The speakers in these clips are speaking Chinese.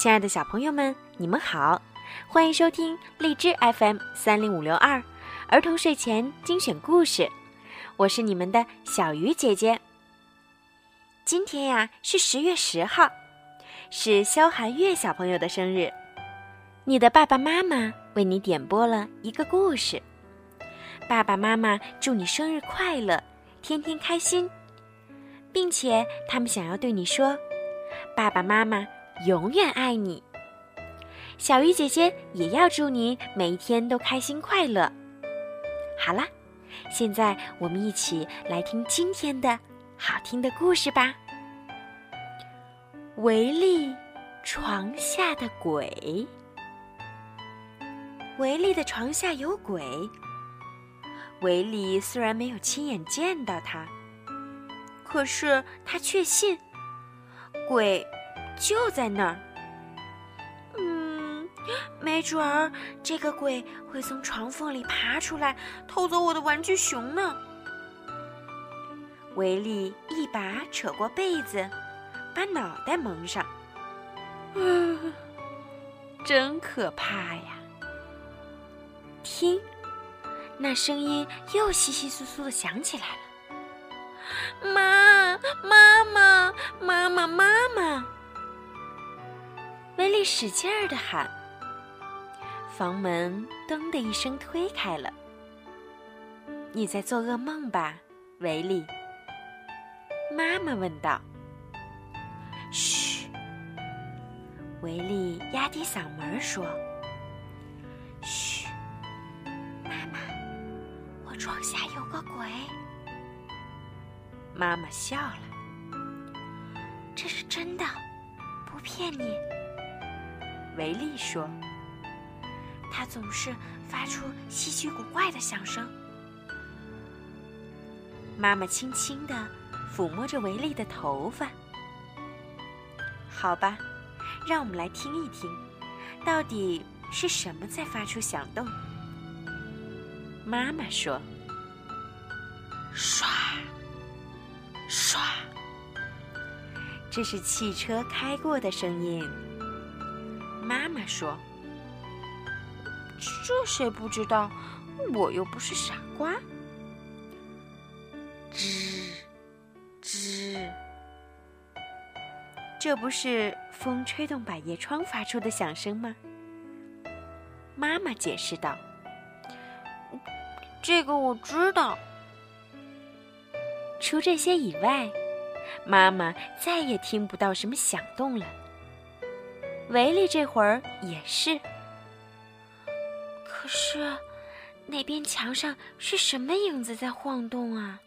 亲爱的小朋友们，你们好，欢迎收听荔枝 FM 三零五六二儿童睡前精选故事，我是你们的小鱼姐姐。今天呀是十月十号，是肖寒月小朋友的生日，你的爸爸妈妈为你点播了一个故事，爸爸妈妈祝你生日快乐，天天开心，并且他们想要对你说，爸爸妈妈。永远爱你，小鱼姐姐也要祝你每一天都开心快乐。好了，现在我们一起来听今天的好听的故事吧。维利床下的鬼，维利的床下有鬼。维利虽然没有亲眼见到他，可是他确信鬼。就在那儿，嗯，没准儿这个鬼会从床缝里爬出来偷走我的玩具熊呢。维利一把扯过被子，把脑袋蒙上，嗯，真可怕呀！听，那声音又稀稀疏疏的响起来了。妈，妈妈，妈妈，妈妈。维利使劲儿的喊，房门“噔”的一声推开了。你在做噩梦吧，维利？妈妈问道。嘘，维利压低嗓门说：“嘘，妈妈，我床下有个鬼。”妈妈笑了，这是真的，不骗你。维利说：“他总是发出稀奇古怪的响声。”妈妈轻轻地抚摸着维利的头发。好吧，让我们来听一听，到底是什么在发出响动？妈妈说：“唰，唰，这是汽车开过的声音。”妈妈说：“这谁不知道？我又不是傻瓜。”吱吱，这不是风吹动百叶窗发出的响声吗？妈妈解释道：“这个我知道。除这些以外，妈妈再也听不到什么响动了。”维利这会儿也是，可是那边墙上是什么影子在晃动啊？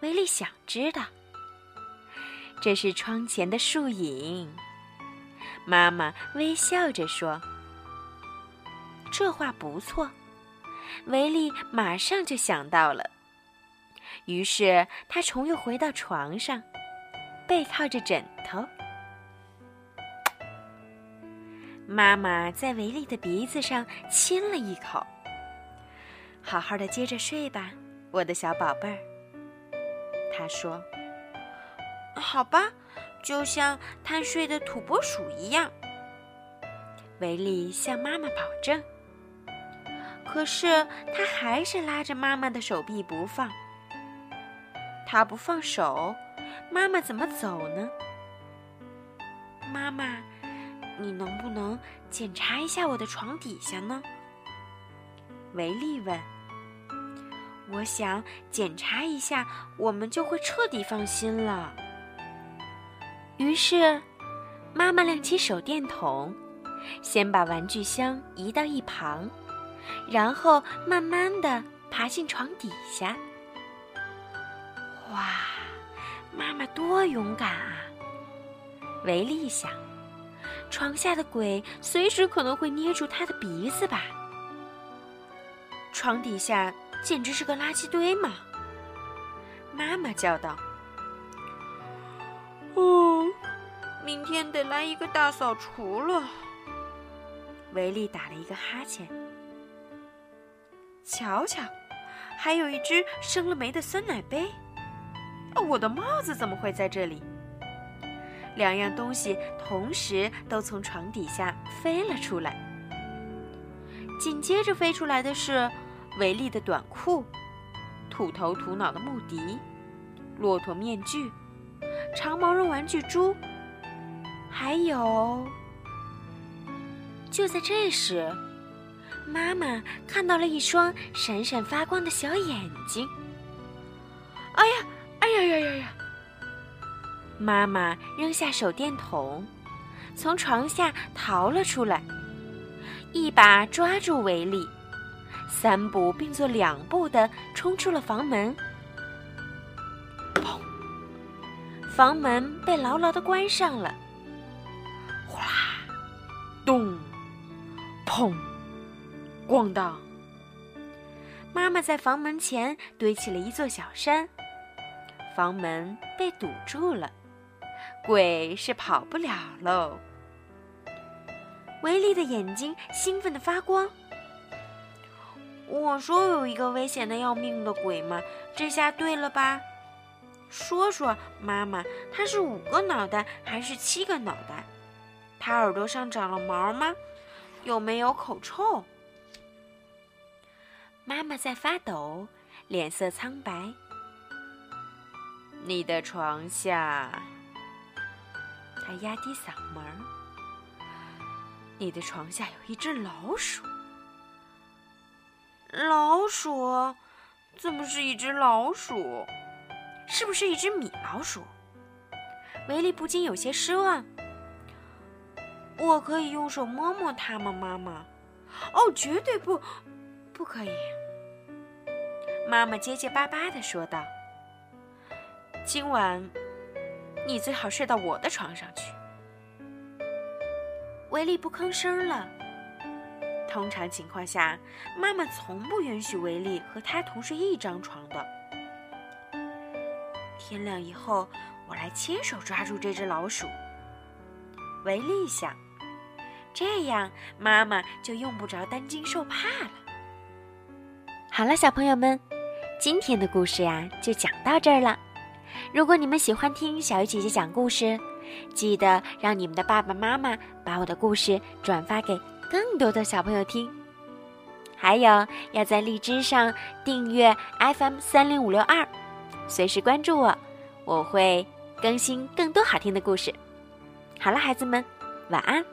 维利想知道。这是窗前的树影。妈妈微笑着说：“这话不错。”维利马上就想到了，于是他重又回到床上，背靠着枕头。妈妈在维利的鼻子上亲了一口。好好的接着睡吧，我的小宝贝儿。他说：“好吧，就像贪睡的土拨鼠一样。”维利向妈妈保证。可是他还是拉着妈妈的手臂不放。他不放手，妈妈怎么走呢？妈妈。你能不能检查一下我的床底下呢？维利问。我想检查一下，我们就会彻底放心了。于是，妈妈亮起手电筒，先把玩具箱移到一旁，然后慢慢的爬进床底下。哇，妈妈多勇敢啊！维利想。床下的鬼随时可能会捏住他的鼻子吧？床底下简直是个垃圾堆嘛！妈妈叫道：“哦，明天得来一个大扫除了。”维利打了一个哈欠。瞧瞧，还有一只生了霉的酸奶杯。我的帽子怎么会在这里？两样东西同时都从床底下飞了出来。紧接着飞出来的是维利的短裤、土头土脑的木笛、骆驼面具、长毛绒玩具猪，还有……就在这时，妈妈看到了一双闪闪发光的小眼睛。哎呀，哎呀呀呀呀！妈妈扔下手电筒，从床下逃了出来，一把抓住维利，三步并作两步的冲出了房门。砰！房门被牢牢的关上了。哗啦，咚，砰，咣当！妈妈在房门前堆起了一座小山，房门被堵住了。鬼是跑不了喽！维利的眼睛兴奋的发光。我说有一个危险的要命的鬼吗？这下对了吧？说说，妈妈，它是五个脑袋还是七个脑袋？它耳朵上长了毛吗？有没有口臭？妈妈在发抖，脸色苍白。你的床下。还压低嗓门：“你的床下有一只老鼠。老鼠？怎么是一只老鼠？是不是一只米老鼠？”维利不禁有些失望。“我可以用手摸摸它吗，妈妈？”“哦，绝对不，不可以。”妈妈结结巴巴的说道。“今晚。”你最好睡到我的床上去。维利不吭声了。通常情况下，妈妈从不允许维利和他同睡一张床的。天亮以后，我来亲手抓住这只老鼠。维利想，这样妈妈就用不着担惊受怕了。好了，小朋友们，今天的故事呀，就讲到这儿了。如果你们喜欢听小鱼姐姐讲故事，记得让你们的爸爸妈妈把我的故事转发给更多的小朋友听。还有，要在荔枝上订阅 FM 三零五六二，随时关注我，我会更新更多好听的故事。好了，孩子们，晚安。